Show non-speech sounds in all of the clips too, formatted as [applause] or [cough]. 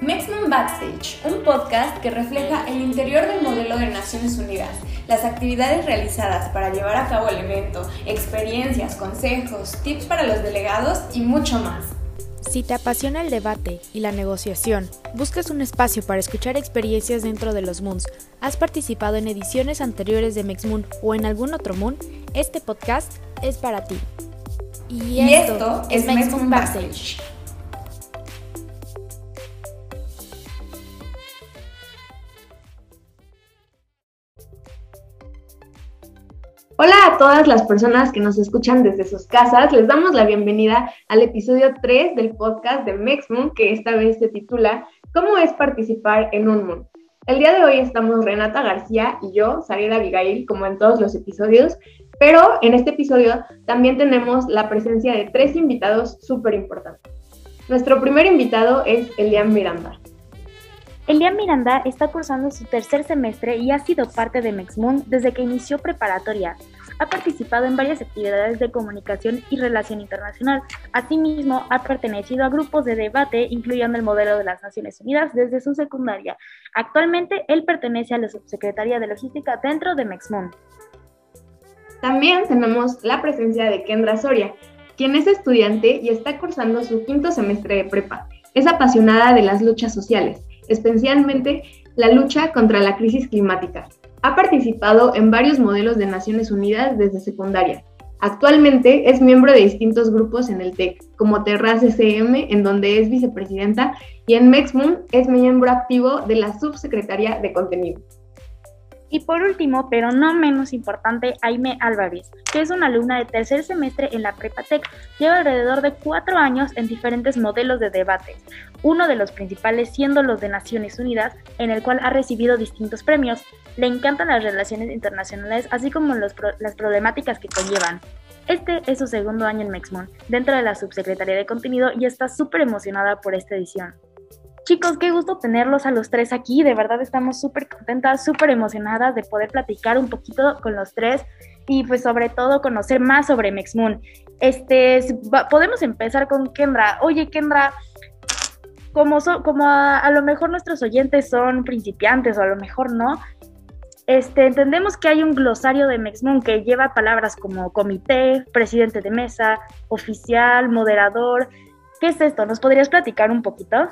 Mexman Backstage, un podcast que refleja el interior del modelo de Naciones Unidas, las actividades realizadas para llevar a cabo el evento, experiencias, consejos, tips para los delegados y mucho más. Si te apasiona el debate y la negociación, buscas un espacio para escuchar experiencias dentro de los Moons, has participado en ediciones anteriores de MexMoon o en algún otro Moon, este podcast es para ti. Y, esto, es MexMoon Backstage. Todas las personas que nos escuchan desde sus casas. Les damos la bienvenida al episodio 3 del podcast de Mexmoon, que esta vez se titula ¿Cómo es participar en un Moon? El día de hoy estamos Renata García y yo, Sariela Abigail, como en todos los episodios, pero en este episodio también tenemos la presencia de tres invitados súper importantes. Nuestro primer invitado es Elian Miranda. Elian Miranda está cursando su tercer semestre y ha sido parte de Mexmoon desde que inició preparatoria. Ha participado en varias actividades de comunicación y relación internacional. Asimismo, ha pertenecido a grupos de debate, incluyendo el modelo de las Naciones Unidas, desde su secundaria. Actualmente, él pertenece a la Subsecretaría de Logística dentro de Mexmoon. También tenemos la presencia de Kendra Soria, quien es estudiante y está cursando su quinto semestre de prepa. Es apasionada de las luchas sociales especialmente la lucha contra la crisis climática. Ha participado en varios modelos de Naciones Unidas desde secundaria. Actualmente es miembro de distintos grupos en el TEC, como Terras SM, en donde es vicepresidenta, y en MEXMUN es miembro activo de la subsecretaría de contenido. Y por último, pero no menos importante, Aime Álvarez, que es una alumna de tercer semestre en la Prepatec. Lleva alrededor de cuatro años en diferentes modelos de debate, uno de los principales siendo los de Naciones Unidas, en el cual ha recibido distintos premios. Le encantan las relaciones internacionales, así como las problemáticas que conllevan. Este es su segundo año en Mexmon, dentro de la Subsecretaría de Contenido, y está súper emocionada por esta edición. Chicos, qué gusto tenerlos a los tres aquí. De verdad estamos súper contentas, súper emocionadas de poder platicar un poquito con los tres y pues sobre todo conocer más sobre Mexmoon. Este, podemos empezar con Kendra. Oye, Kendra, como, como a, lo mejor nuestros oyentes son principiantes o a lo mejor no, este, entendemos que hay un glosario de Mexmoon que lleva palabras como comité, presidente de mesa, oficial, moderador. ¿Qué es esto? ¿Nos podrías platicar un poquito?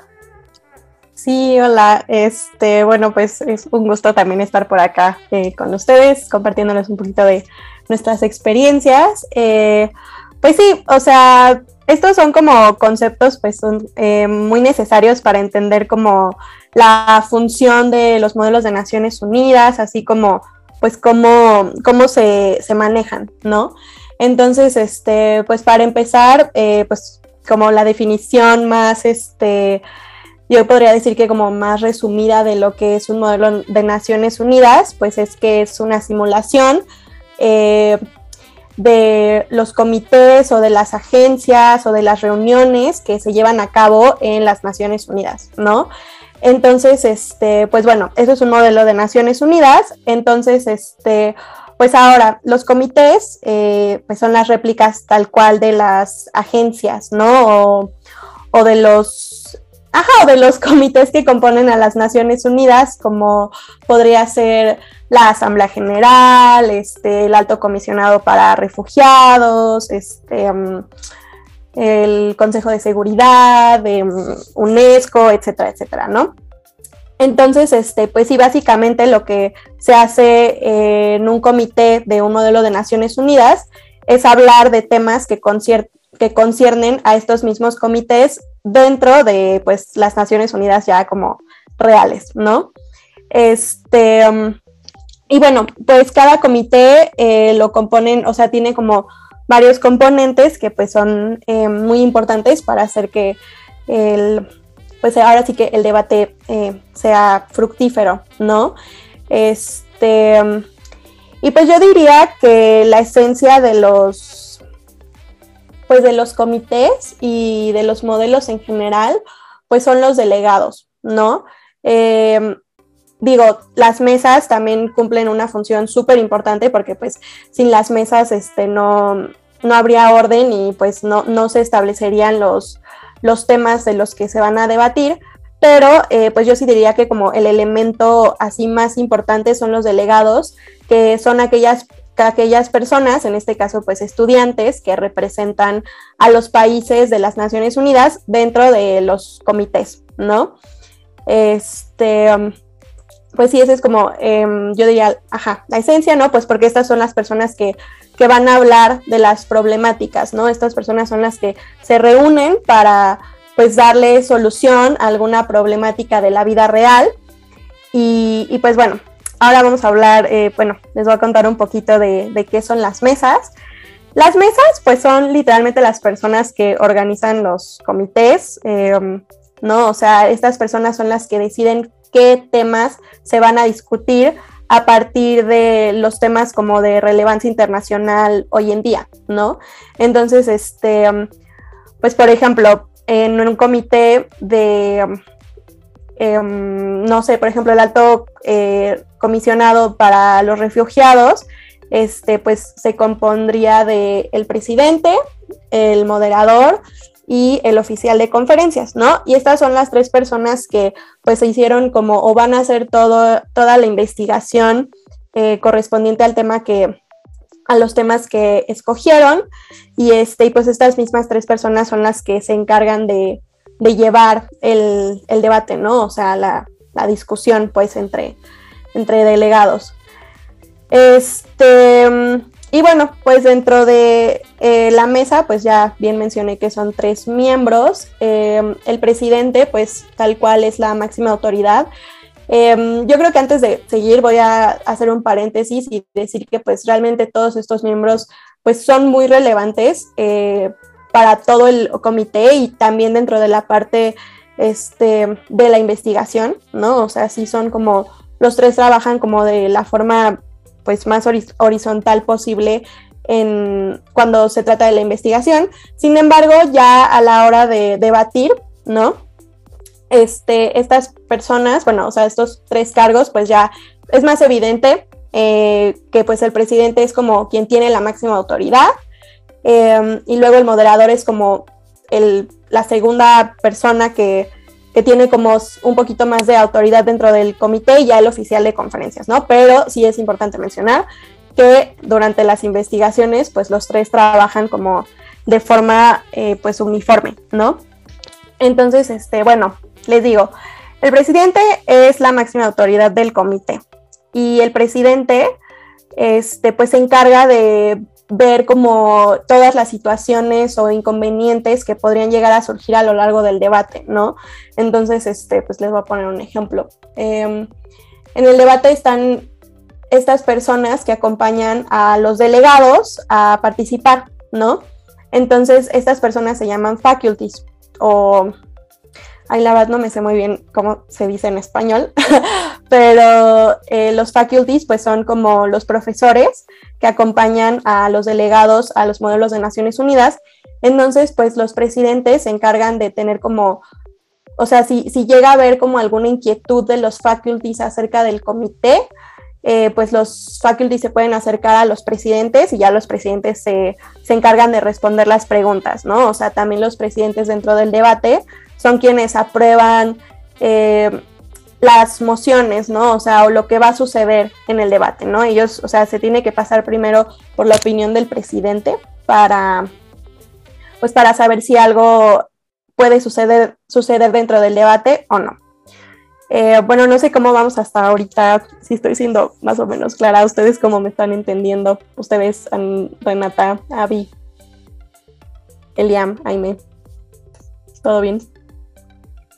Sí, hola. Este, bueno, pues es un gusto también estar por acá eh, con ustedes, compartiéndoles un poquito de nuestras experiencias. Eh, pues sí, o sea, estos son como conceptos, pues son eh, muy necesarios para entender como la función de los modelos de Naciones Unidas, así como, pues cómo, cómo se, se manejan, ¿no? Entonces, este, pues para empezar, pues como la definición más, este, yo podría decir que como más resumida de lo que es un modelo de Naciones Unidas, pues es que es una simulación eh, de los comités o de las agencias o de las reuniones que se llevan a cabo en las Naciones Unidas, ¿no? Entonces, este, pues bueno, eso es un modelo de Naciones Unidas. Entonces, este, pues ahora, los comités, eh, pues son las réplicas tal cual de las agencias, ¿no? o de los Ajá, de los comités que componen a las Naciones Unidas, como podría ser la Asamblea General, este, el Alto Comisionado para Refugiados, este, mm, el Consejo de Seguridad, mm, UNESCO, etcétera, etcétera, ¿no? Entonces, este, pues sí, básicamente lo que se hace en un comité de un modelo de Naciones Unidas es hablar de temas que, que conciernen a estos mismos comités dentro de pues las Naciones Unidas ya como reales, ¿no? Este, um, y bueno, pues cada comité eh, lo componen, o sea, tiene como varios componentes que pues son eh, muy importantes para hacer que el, pues ahora sí que el debate eh, sea fructífero, ¿no? Este, um, y pues yo diría que la esencia de los pues de los comités y de los modelos en general, pues son los delegados, ¿no? Em, digo, las mesas también cumplen una función súper importante porque pues sin las mesas este, no, no habría orden y pues no, no se establecerían los, los temas de los que se van a debatir, pero eh, pues yo sí diría que como el elemento así más importante son los delegados, que son aquellas aquellas personas, en este caso pues estudiantes, que representan a los países de las Naciones Unidas dentro de los comités, ¿no? Este, um, pues sí, esa es como, em, yo diría, ajá, la esencia, ¿no? Pues porque estas son las personas que, que van a hablar de las problemáticas, ¿no? Estas personas son las que se reúnen para pues darle solución a alguna problemática de la vida real. Y pues bueno, ahora vamos a hablar, eh, bueno, les voy a contar un poquito de, qué son las mesas. Las mesas, pues son literalmente las personas que organizan los comités, em, ¿no? O sea, estas personas son las que deciden qué temas se van a discutir a partir de los temas como de relevancia internacional hoy en día, ¿no? Entonces, este, em, pues por ejemplo, en un comité de em, no sé, por ejemplo, el alto eh, comisionado para los refugiados, este, pues se compondría de el presidente, el moderador y el oficial de conferencias, ¿no? Y estas son las tres personas que pues se hicieron como o van a hacer todo, toda la investigación eh, correspondiente al tema que a los temas que escogieron y este pues estas mismas tres personas son las que se encargan de de llevar el, debate, ¿no? O sea, la, discusión, pues, entre, entre delegados. Este, y bueno, pues dentro de eh, la mesa, pues ya bien mencioné que son tres miembros. Em, el presidente, pues tal cual es la máxima autoridad. Em, yo creo que antes de seguir voy a hacer un paréntesis y decir que pues realmente todos estos miembros pues son muy relevantes eh, para todo el comité y también dentro de la parte este, de la investigación, ¿no? O sea, sí son como, los tres trabajan como de la forma pues más horizontal posible en, cuando se trata de la investigación. Sin embargo, ya a la hora de debatir, ¿no? Este, estas personas, bueno, o sea, estos tres cargos, pues ya es más evidente eh, que pues el presidente es como quien tiene la máxima autoridad, Em, y luego el moderador es como la segunda persona que, tiene como un poquito más de autoridad dentro del comité y ya el oficial de conferencias, ¿no? Pero sí es importante mencionar que durante las investigaciones, pues los tres trabajan como de forma, eh, pues uniforme, ¿no? Entonces, este, bueno, les digo, el presidente es la máxima autoridad del comité y el presidente, este, pues se encarga de ver como todas las situaciones o inconvenientes que podrían llegar a surgir a lo largo del debate, ¿no? Entonces, este, pues les voy a poner un ejemplo. Em, en el debate están estas personas que acompañan a los delegados a participar, ¿no? Entonces, estas personas se llaman faculties o Ay, la verdad no me sé muy bien cómo se dice en español, [laughs] pero eh, los faculties pues son como los profesores que acompañan a los delegados a los modelos de Naciones Unidas. Entonces, pues los presidentes se encargan de tener como, o sea, si, si llega a haber como alguna inquietud de los faculties acerca del comité, eh, pues los faculties se pueden acercar a los presidentes y ya los presidentes se, se, encargan de responder las preguntas, ¿no? O sea, también los presidentes dentro del debate son quienes aprueban eh, las mociones, ¿no? O sea, o lo que va a suceder en el debate, ¿no? Ellos, o sea, se tiene que pasar primero por la opinión del presidente para, pues para saber si algo puede suceder, suceder dentro del debate o no. Eh, bueno, no sé cómo vamos hasta ahorita, si estoy siendo más o menos clara, ustedes cómo me están entendiendo, ustedes, Renata, Avi, Eliam, Aime, ¿todo bien?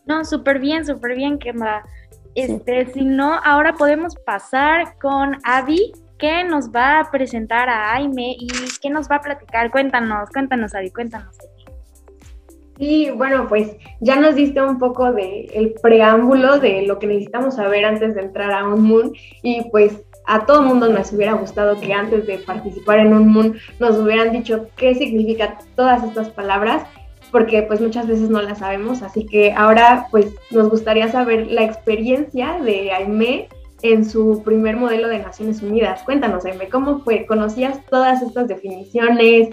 No, súper bien, súper bien, Kendra. Este, si no, ahora podemos pasar con Avi, que nos va a presentar a Aime y que nos va a platicar. Cuéntanos, cuéntanos, Avi, cuéntanos. Sí, bueno, pues ya nos diste un poco de el preámbulo de lo que necesitamos saber antes de entrar a un Moon y pues a todo mundo nos hubiera gustado que antes de participar en un Moon nos hubieran dicho qué significan todas estas palabras porque pues muchas veces no la sabemos, así que ahora pues nos gustaría saber la experiencia de Aime en su primer modelo de Naciones Unidas. Cuéntanos, Aime, ¿cómo fue? ¿Conocías todas estas definiciones?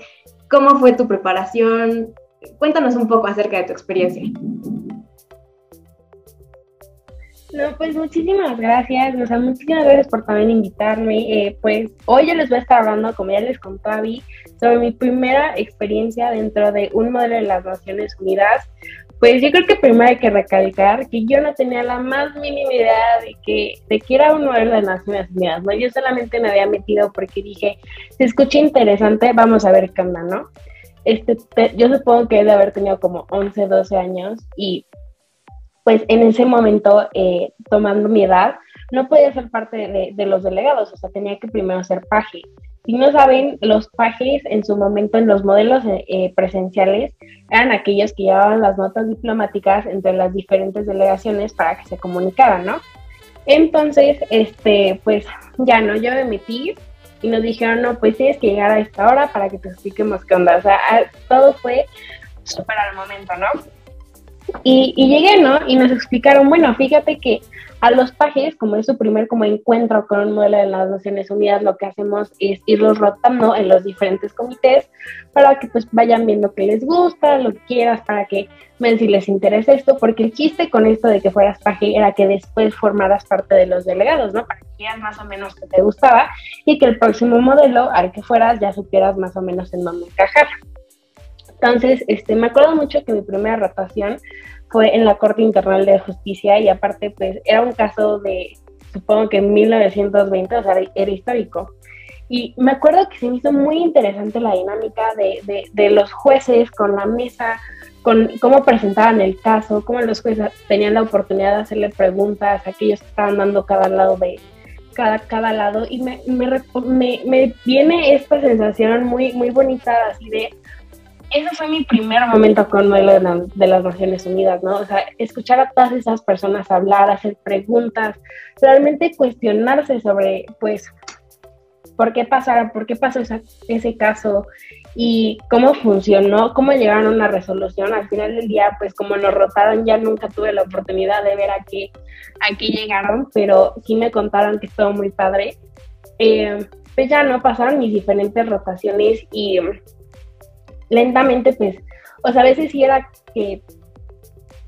¿Cómo fue tu preparación? Cuéntanos un poco acerca de tu experiencia. No, pues muchísimas gracias, o sea, muchísimas gracias por también invitarme. Eh, pues hoy yo les voy a estar hablando, como ya les contó Abby, sobre mi primera experiencia dentro de un modelo de las Naciones Unidas. Pues yo creo que primero hay que recalcar que yo no tenía la más mínima idea de que, de que era un modelo de Naciones Unidas, ¿no? Yo solamente me había metido porque dije, se escucha interesante, vamos a ver qué onda, ¿no? Este, yo supongo que he de haber tenido como 11, 12 años y pues en ese momento, eh, tomando mi edad, no podía ser parte de, los delegados, o sea, tenía que primero ser paje. Si no saben, los pajes en su momento en los modelos eh, eh, presenciales eran aquellos que llevaban las notas diplomáticas entre las diferentes delegaciones para que se comunicaran, ¿no? Entonces, este, pues ya no, yo me metí y nos dijeron, no, pues tienes que llegar a esta hora para que te expliquemos qué onda. O sea, todo fue súper al momento, ¿no? Y, llegué, ¿no? Y nos explicaron, bueno, fíjate que a los pajes, como es su primer como encuentro con un modelo de las Naciones Unidas, lo que hacemos es irlos rotando en los diferentes comités para que pues vayan viendo qué les gusta, lo que quieras, para que ven si les interesa esto, porque el chiste con esto de que fueras paje era que después formaras parte de los delegados, ¿no? Para que veas más o menos que te gustaba y que el próximo modelo al que fueras ya supieras más o menos en dónde encajar. Entonces, este, me acuerdo mucho que mi primera rotación fue en la Corte Internacional de Justicia y aparte, pues, era un caso de, supongo que en 1920, o sea, era histórico. Y me acuerdo que se me hizo muy interesante la dinámica de, de, los jueces con la mesa, con cómo presentaban el caso, cómo los jueces tenían la oportunidad de hacerle preguntas a aquellos que estaban dando cada lado de cada, cada lado y me, me, me, me viene esta sensación muy, muy bonita así de ese fue mi primer momento con modelo de, las Naciones Unidas, ¿no? O sea, escuchar a todas esas personas hablar, hacer preguntas, realmente cuestionarse sobre, pues, por qué pasaron, por qué pasó ese caso y cómo funcionó, cómo llegaron a una resolución. Al final del día, pues como nos rotaron, ya nunca tuve la oportunidad de ver a qué, a qué llegaron, pero sí me contaron que estuvo muy padre. Eh, pues ya no pasaron mis diferentes rotaciones y lentamente, pues, o sea, a veces sí era que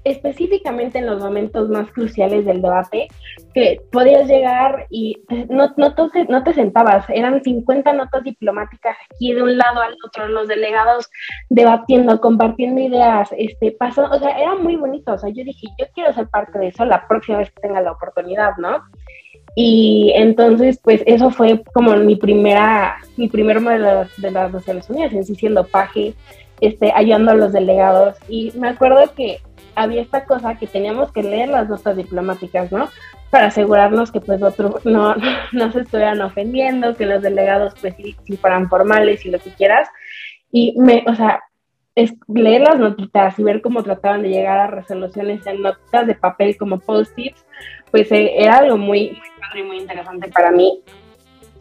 específicamente en los momentos más cruciales del debate, que podías llegar y no, no, te, no te sentabas, eran 50 notas diplomáticas aquí de un lado al otro, los delegados debatiendo, compartiendo ideas, este, pasó, o sea, era muy bonito, o sea, yo dije, yo quiero ser parte de eso la próxima vez que tenga la oportunidad, ¿no? Y entonces, pues eso fue como mi primera, mi primer modelo de las Naciones Unidas, en sí siendo paje, este, ayudando a los delegados. Y me acuerdo que había esta cosa que teníamos que leer las notas diplomáticas, ¿no? Para asegurarnos que pues otro, no, [laughs] no se estuvieran ofendiendo, que los delegados pues si, fueran formales y lo que quieras. Y me, o sea, es leer las notitas y ver cómo trataban de llegar a resoluciones en notas de papel como post-its, pues eh, era algo muy, muy interesante para mí.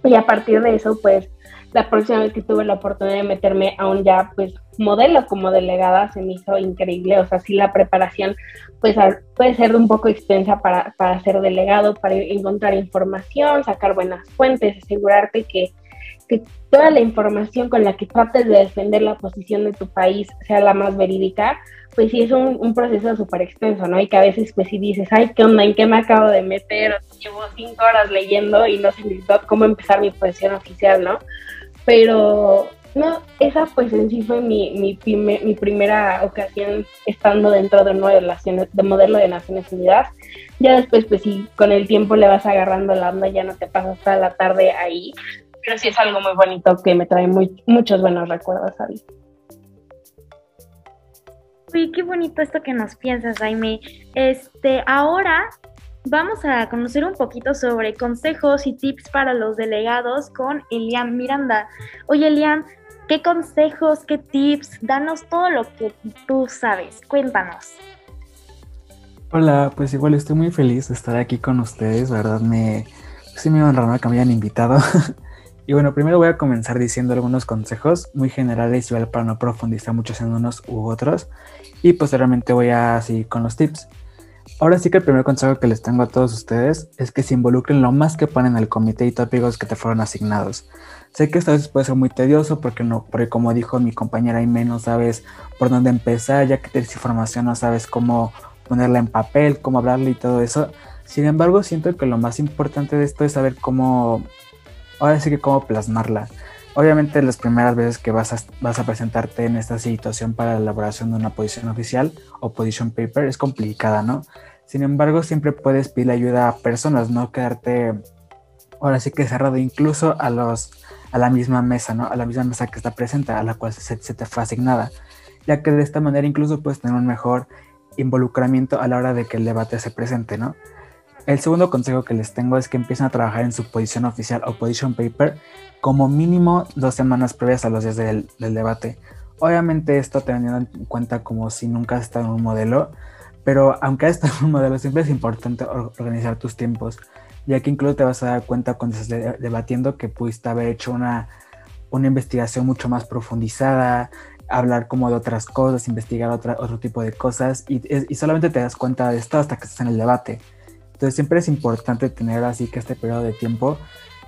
Y a partir de eso, pues la próxima vez que tuve la oportunidad de meterme a un ya, pues modelo como delegada, se me hizo increíble. O sea, sí la preparación, pues puede ser un poco extensa para, para ser delegado, para encontrar información, sacar buenas fuentes, asegurarte que que toda la información con la que trates de defender la posición de tu país sea la más verídica, pues sí es un, proceso súper extenso, ¿no? Y que a veces pues si dices, ay, ¿qué onda? ¿En qué me acabo de meter? Llevo cinco horas leyendo y no sé cómo empezar mi posición oficial, ¿no? Pero no, esa pues en sí fue mi, mi, mi primera ocasión estando dentro de, de, de modelo de Naciones Unidas. Ya después pues sí, con el tiempo le vas agarrando la onda, ya no te pasas toda la tarde ahí, pero sí es algo muy bonito que me trae muy, muchos buenos recuerdos a mí. Uy, qué bonito esto que nos piensas, Jaime. Este, ahora vamos a conocer un poquito sobre consejos y tips para los delegados con Elian Miranda. Oye, Elian, ¿qué consejos, qué tips? Danos todo lo que tú sabes. Cuéntanos. Hola, pues igual estoy muy feliz de estar aquí con ustedes, ¿verdad? Me, sí me honra que me hayan invitado. [laughs] Y bueno, primero voy a comenzar diciendo algunos consejos muy generales, para no profundizar mucho en unos u otros. Y posteriormente voy a seguir con los tips. Ahora sí que el primer consejo que les tengo a todos ustedes es que se involucren lo más que puedan en el comité y tópicos que te fueron asignados. Sé que esto a veces puede ser muy tedioso porque no, porque como dijo mi compañera Aime, no sabes por dónde empezar, ya que tienes información no sabes cómo ponerla en papel, cómo hablarle y todo eso Sin embargo, siento que lo más importante de esto es saber cómo, ahora sí que cómo plasmarla. Obviamente las primeras veces que vas a, vas a presentarte en esta situación para la elaboración de una posición oficial o position paper es complicada, ¿no? Sin embargo, siempre puedes pedir ayuda a personas, no quedarte ahora sí que cerrado incluso a los a la misma mesa, ¿no? A la misma mesa que está presente, a la cual se, se te fue asignada, ya que de esta manera incluso puedes tener un mejor involucramiento a la hora de que el debate se presente, ¿no? El segundo consejo que les tengo es que empiecen a trabajar en su posición oficial o position paper como mínimo dos semanas previas a los días del, debate. Obviamente esto teniendo en cuenta como si nunca has estado en un modelo, pero aunque has estado en un modelo siempre es importante organizar tus tiempos, ya que incluso te vas a dar cuenta cuando estás debatiendo que pudiste haber hecho una, una investigación mucho más profundizada, hablar como de otras cosas, investigar otra, otro tipo de cosas y, y solamente te das cuenta de esto hasta que estás en el debate. Entonces siempre es importante tener así que este periodo de tiempo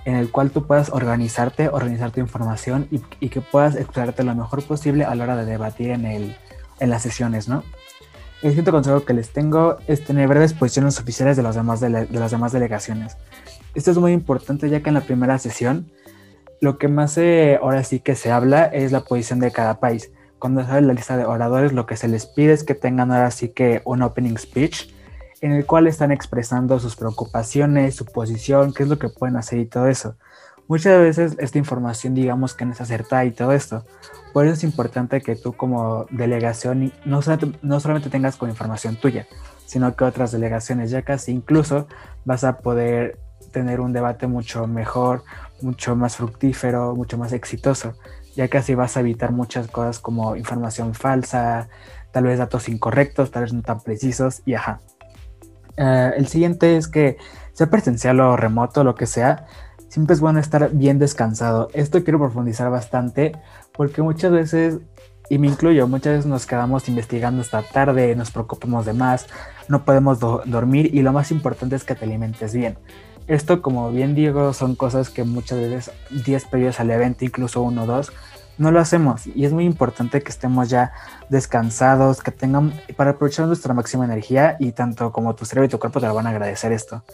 en el cual tú puedas organizarte, organizar tu información y, y, que puedas expresarte lo mejor posible a la hora de debatir en, el, en las sesiones, ¿no? El siguiente consejo que les tengo es tener breves posiciones oficiales de, los demás de, de las demás delegaciones. Esto es muy importante ya que en la primera sesión lo que más ahora sí que se habla es la posición de cada país. Cuando sale la lista de oradores lo que se les pide es que tengan ahora sí que un opening speech en el cual están expresando sus preocupaciones, su posición, qué es lo que pueden hacer y todo eso. Muchas veces esta información digamos que no es acertada y todo esto. Por eso es importante que tú como delegación no, no solamente tengas con información tuya, sino que otras delegaciones, ya casi incluso vas a poder tener un debate mucho mejor, mucho más fructífero, mucho más exitoso, ya que así vas a evitar muchas cosas como información falsa, tal vez datos incorrectos, tal vez no tan precisos y ajá. Eh, el siguiente es que sea presencial o remoto, lo que sea, siempre es bueno estar bien descansado. Esto quiero profundizar bastante porque muchas veces, y me incluyo, muchas veces nos quedamos investigando hasta tarde, nos preocupamos de más, no podemos dormir y lo más importante es que te alimentes bien. Esto, como bien digo, son cosas que muchas veces días previos al evento, incluso uno o dos, no lo hacemos y es muy importante que estemos ya descansados, que tengan para aprovechar nuestra máxima energía y tanto como tu cerebro y tu cuerpo te van a agradecer esto.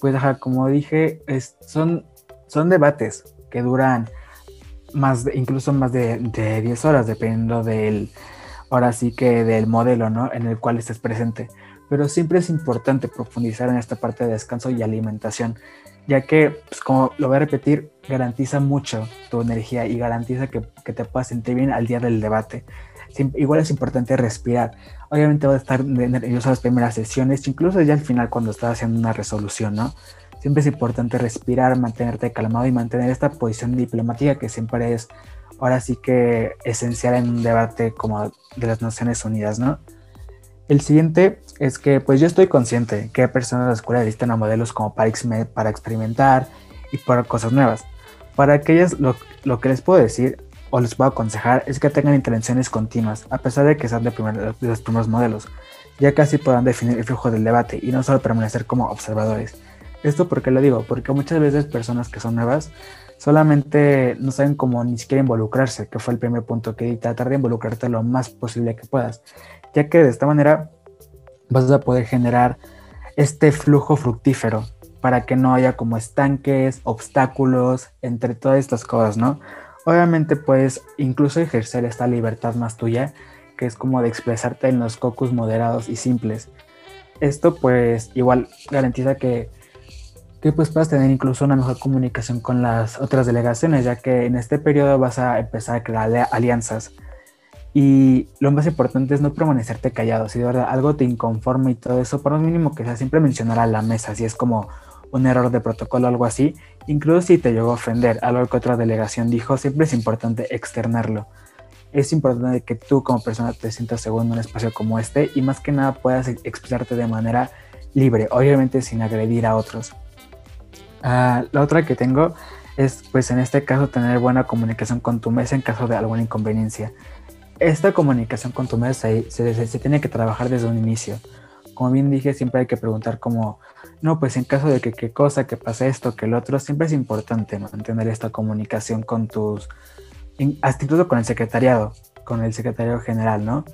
Pues como dije, son, son debates que duran más incluso más de, de 10 horas dependiendo del ahora sí que del modelo, ¿no? En el cual estés presente. Pero siempre es importante profundizar en esta parte de descanso y alimentación ya que, pues, como lo voy a repetir, garantiza mucho tu energía y garantiza que, te puedas sentir bien al día del debate. igual es importante respirar. Obviamente va a estar nervioso las primeras sesiones, incluso ya al final cuando estás haciendo una resolución, ¿no? Siempre es importante respirar, mantenerte calmado y mantener esta posición diplomática que siempre es, ahora sí que esencial en un debate como de las Naciones Unidas, ¿no? El siguiente es que pues yo estoy consciente que hay personas de la escuela listan a modelos como para, para experimentar y para cosas nuevas. Para aquellas lo, lo, que les puedo decir o les puedo aconsejar es que tengan intervenciones continuas, a pesar de que sean de, los primeros modelos, ya que así podrán definir el flujo del debate y no solo permanecer como observadores. Esto porque lo digo, porque muchas veces personas que son nuevas solamente no saben cómo ni siquiera involucrarse, que fue el primer punto que di, tratar de involucrarte lo más posible que puedas ya que de esta manera vas a poder generar este flujo fructífero para que no haya como estanques, obstáculos entre todas estas cosas, ¿no? Obviamente puedes incluso ejercer esta libertad más tuya, que es como de expresarte en los cocos moderados y simples. Esto pues igual garantiza que, que pues puedas tener incluso una mejor comunicación con las otras delegaciones, ya que en este periodo vas a empezar a crear alianzas y lo más importante es no permanecerte callado. Si de verdad algo te inconforma y todo eso, por lo mínimo que sea, siempre mencionar a la mesa. Si es como un error de protocolo o algo así, incluso si te llegó a ofender algo que otra delegación dijo, siempre es importante externarlo. Es importante que tú como persona te sientas seguro en un espacio como este y más que nada puedas expresarte de manera libre, obviamente sin agredir a otros. Ah, la otra que tengo es, pues en este caso, tener buena comunicación con tu mesa en caso de alguna inconveniencia esta comunicación con tu mesa se, tiene que trabajar desde un inicio. Como bien dije, siempre hay que preguntar como, no, pues en caso de que qué cosa, que pase esto, que el otro, siempre es importante mantener esta comunicación con tus, incluso con el secretariado, con el secretario general, ¿no?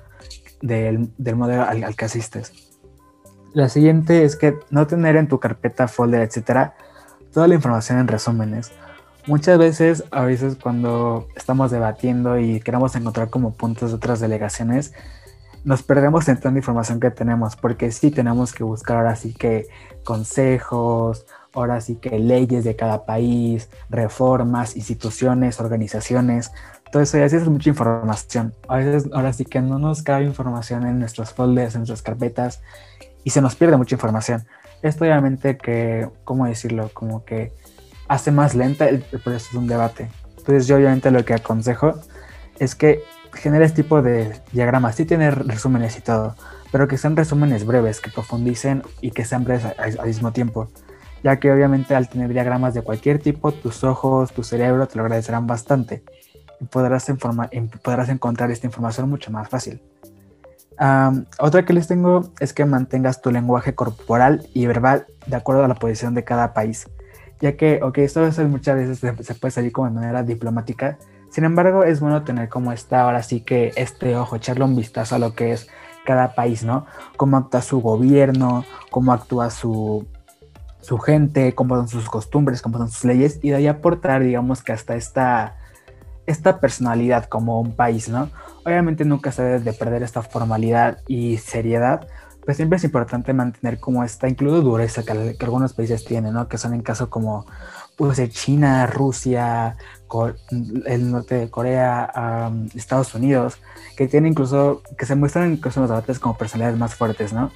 Del, modelo al, que asistes. La siguiente es que no tener en tu carpeta, folder, etcétera, toda la información en resúmenes. Muchas veces, a veces cuando estamos debatiendo y queremos encontrar como puntos de otras delegaciones, nos perdemos en tanta información que tenemos, porque sí tenemos que buscar ahora sí que consejos, ahora sí que leyes de cada país, reformas, instituciones, organizaciones, todo eso, y es mucha información. A veces ahora sí que no nos cabe información en nuestros folders, en nuestras carpetas, y se nos pierde mucha información. Esto obviamente que, ¿cómo decirlo? Como que hace más lenta el, proceso de un debate. Entonces yo obviamente lo que aconsejo es que genere este tipo de diagramas, sí tiene resúmenes y todo, pero que sean resúmenes breves, que profundicen y que sean breves al mismo tiempo, ya que obviamente al tener diagramas de cualquier tipo, tus ojos, tu cerebro te lo agradecerán bastante. Y podrás, podrás encontrar esta información mucho más fácil. Otra que les tengo es que mantengas tu lenguaje corporal y verbal de acuerdo a la posición de cada país, ya que, ok, esto muchas veces se, puede salir como de manera diplomática, sin embargo es bueno tener como esta, ahora sí que este ojo, echarle un vistazo a lo que es cada país, ¿no? Cómo actúa su gobierno, cómo actúa su, su gente, cómo son sus costumbres, cómo son sus leyes, y de ahí aportar, digamos que hasta esta esta personalidad como un país, ¿no? Obviamente nunca se debe de perder esta formalidad y seriedad, pues siempre es importante mantener como esta incluso dureza que, algunos países tienen, ¿no? Que son en caso como pues China, Rusia, el norte de Corea, Estados Unidos, que tienen incluso, que se muestran incluso en los debates como personalidades más fuertes, ¿no?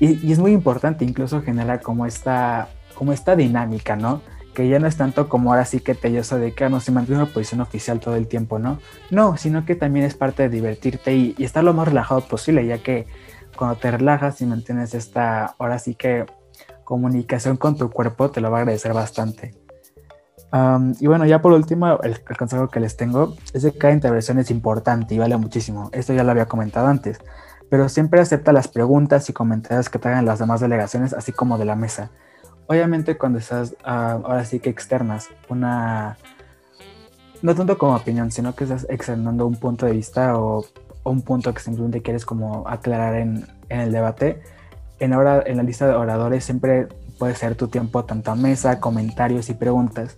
Y, y, es muy importante incluso generar como esta, como esta dinámica, ¿no? que ya no es tanto como ahora sí que te yo de que ah, no se mantiene una posición oficial todo el tiempo, ¿no? No, sino que también es parte de divertirte y, estar lo más relajado posible, ya que cuando te relajas y mantienes esta, ahora sí que comunicación con tu cuerpo, te lo va a agradecer bastante. y bueno, ya por último, el, el, consejo que les tengo es que cada intervención es importante y vale muchísimo. Esto ya lo había comentado antes, pero siempre acepta las preguntas y comentarios que te hagan las demás delegaciones, así como de la mesa obviamente cuando estás ah, ahora sí que externas una, no tanto como opinión, sino que estás externando un punto de vista o, un punto que simplemente quieres como aclarar en, el debate, en, ahora, en la lista de oradores siempre puede ser tu tiempo tanto a mesa, comentarios y preguntas.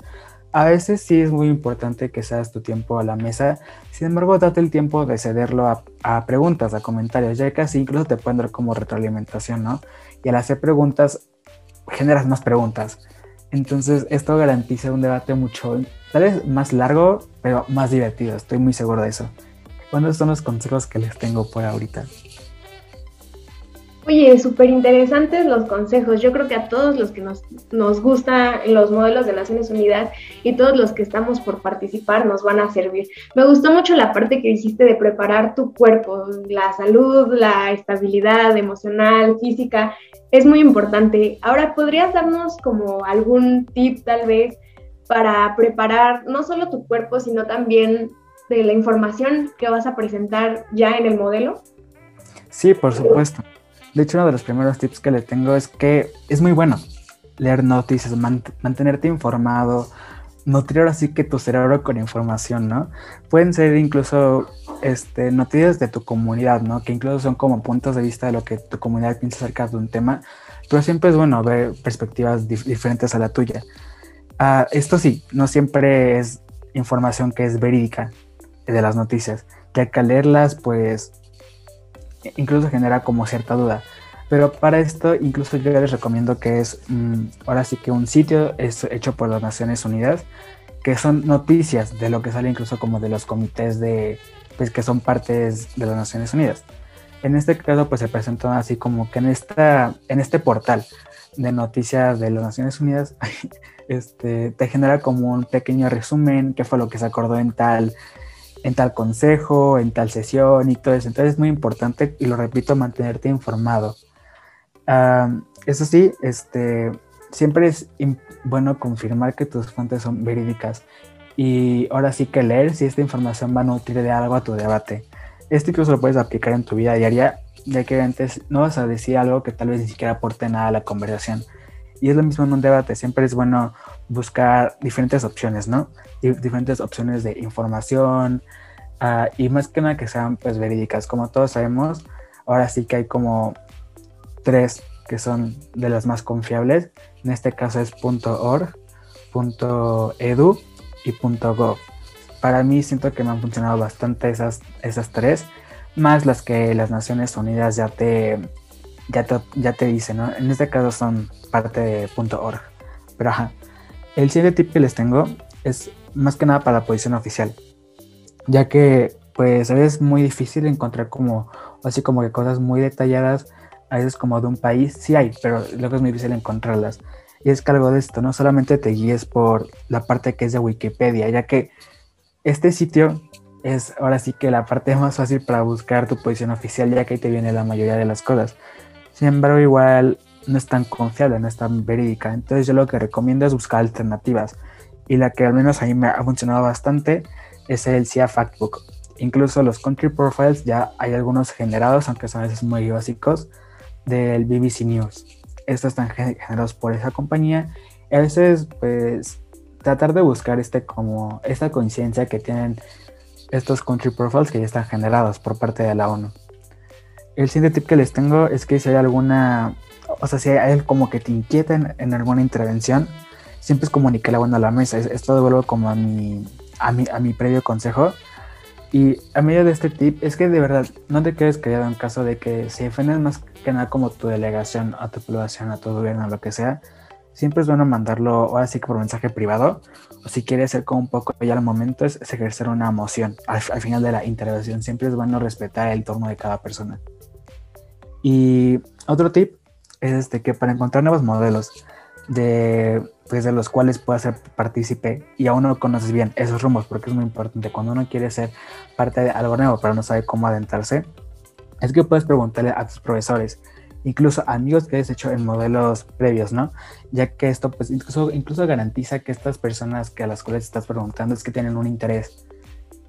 A veces sí es muy importante que seas tu tiempo a la mesa, sin embargo date el tiempo de cederlo a, a preguntas, a comentarios, ya que así incluso te pueden dar como retroalimentación, ¿no? Y al hacer preguntas generas más preguntas. Entonces, esto garantiza un debate mucho, tal vez más largo, pero más divertido. Estoy muy seguro de eso. Bueno, son los consejos que les tengo por ahorita. Oye, súper interesantes los consejos. Yo creo que a todos los que nos, nos gustan los modelos de Naciones Unidas y todos los que estamos por participar nos van a servir. Me gustó mucho la parte que dijiste de preparar tu cuerpo, la salud, la estabilidad emocional, física. Es muy importante. Ahora, ¿podrías darnos como algún tip tal vez para preparar no solo tu cuerpo, sino también de la información que vas a presentar ya en el modelo? Sí, por supuesto. De hecho, uno de los primeros tips que le tengo es que es muy bueno leer noticias, mantenerte informado, nutrir así que tu cerebro con información, ¿no? Pueden ser incluso este, noticias de tu comunidad, ¿no? Que incluso son como puntos de vista de lo que tu comunidad piensa acerca de un tema, pero siempre es bueno ver perspectivas diferentes a la tuya. Ah, esto sí, no siempre es información que es verídica de las noticias, que al leerlas, pues incluso genera como cierta duda. Pero para esto, incluso yo les recomiendo que es, mm, ahora sí que un sitio es hecho por las Naciones Unidas, que son noticias de lo que sale incluso como de los comités de, pues que son partes de las Naciones Unidas. En este caso, pues se presentó así como que en, esta, en este portal de noticias de las Naciones Unidas, [laughs] este, te genera como un pequeño resumen, qué fue lo que se acordó en tal en tal consejo, en tal sesión y todo eso. Entonces es muy importante, y lo repito, mantenerte informado. eso sí, este, siempre es bueno confirmar que tus fuentes son verídicas y ahora sí que leer si esta información va a nutrir de algo a tu debate. Esto incluso lo puedes aplicar en tu vida diaria, ya que antes no vas a decir algo que tal vez ni siquiera aporte nada a la conversación. Y es lo mismo en un debate, siempre es bueno buscar diferentes opciones, ¿no? diferentes opciones de información ah, y más que nada que sean pues verídicas. Como todos sabemos, ahora sí que hay como tres que son de las más confiables. En este caso es .org, .edu y .gov. Para mí siento que me han funcionado bastante esas, esas tres, más las que las Naciones Unidas ya te, ya te, ya te dicen, ¿no? En este caso son parte de .org. Pero ajá, el siguiente tip que les tengo es más que nada para la posición oficial, ya que pues a es muy difícil encontrar como, así como que cosas muy detalladas, a veces como de un país, sí hay, pero luego es muy difícil encontrarlas. Y es que algo de esto, no solamente te guíes por la parte que es de Wikipedia, ya que este sitio es ahora sí que la parte [laughs] más fácil para buscar tu posición oficial, ya que ahí te viene la mayoría de las cosas. Sin embargo, igual no es tan confiable, no es tan verídica. Entonces yo lo que recomiendo es buscar alternativas. Y la que al menos a mí me ha funcionado bastante es el CIA Factbook. Incluso los country profiles ya hay algunos generados, aunque son a veces muy básicos, del BBC News. Estos están generados por esa compañía. A veces, pues, tratar de buscar este como esta coincidencia que tienen estos country profiles que ya están generados por parte de la ONU. El siguiente tip que les tengo es que si hay alguna, o sea, si hay como que te inquieten en alguna intervención, siempre es comunicarle bueno a la mesa. Esto devuelvo como a mi, a mi, a mi previo consejo. Y a medio de este tip es que de verdad no te quedes callado en caso de que se ofendes más que nada como tu delegación, a tu población, a tu gobierno, lo que sea. Siempre es bueno mandarlo ahora sí que por mensaje privado. O si quieres ser como un poco ya al momento es, ejercer una emoción al, al, final de la intervención. Siempre es bueno respetar el turno de cada persona. Y otro tip es este que para encontrar nuevos modelos de, pues, de los cuales puedas ser partícipe y aún no conoces bien esos rumbos, porque es muy importante cuando uno quiere ser parte de algo nuevo, pero no sabe cómo adentrarse, es que puedes preguntarle a tus profesores, incluso amigos que hayas hecho en modelos previos, ¿no? Ya que esto pues incluso, incluso garantiza que estas personas que a las cuales estás preguntando es que tienen un interés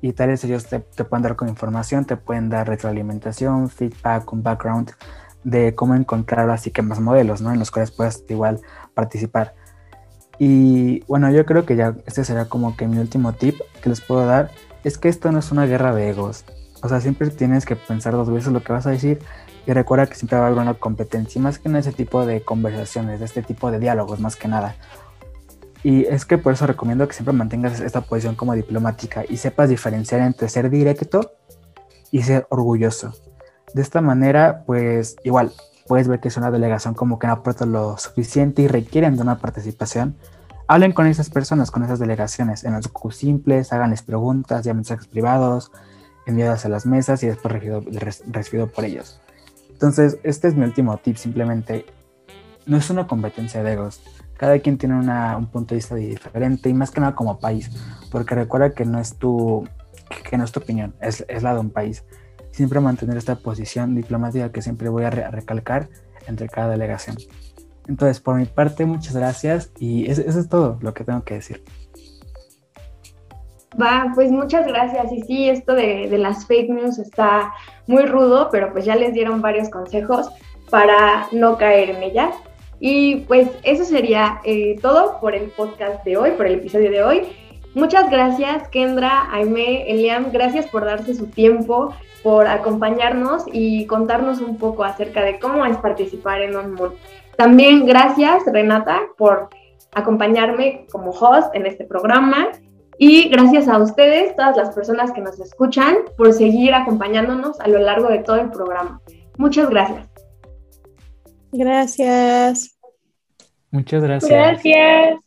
y tal vez ellos te, te pueden dar con información, te pueden dar retroalimentación, feedback, un background de cómo encontrar así que más modelos, ¿no? En los cuales puedas igual participar. Y bueno, yo creo que ya este será como que mi último tip que les puedo dar, es que esto no es una guerra de egos. O sea, siempre tienes que pensar dos veces lo que vas a decir y recuerda que siempre va a haber una competencia, más que en ese tipo de conversaciones, de este tipo de diálogos, más que nada. Y es que por eso recomiendo que siempre mantengas esta posición como diplomática y sepas diferenciar entre ser directo y ser orgulloso. De esta manera, pues igual, puedes ver que es una delegación como que no aporta lo suficiente y requieren de una participación. Hablen con esas personas, con esas delegaciones, en los Q simples, háganles preguntas, ya mensajes privados, enviadas a las mesas y después recibido por ellos. Entonces, este es mi último tip, simplemente no es una competencia de egos. Cada quien tiene una, un punto de vista diferente y más que nada como país, porque recuerda que no es tu, que no es tu opinión, es, es la de un país siempre mantener esta posición diplomática que siempre voy a, recalcar entre cada delegación. Entonces, por mi parte, muchas gracias y eso, es todo lo que tengo que decir. Va, pues muchas gracias. Y sí, esto de, de, las fake news está muy rudo, pero pues ya les dieron varios consejos para no caer en ellas. Y pues eso sería eh, todo por el podcast de hoy, por el episodio de hoy. Muchas gracias, Kendra, Aime, Eliam, gracias por darse su tiempo, por acompañarnos y contarnos un poco acerca de cómo es participar en un mood. También gracias, Renata, por acompañarme como host en este programa. Y gracias a ustedes, todas las personas que nos escuchan, por seguir acompañándonos a lo largo de todo el programa. Muchas gracias. Gracias. Muchas gracias. Gracias.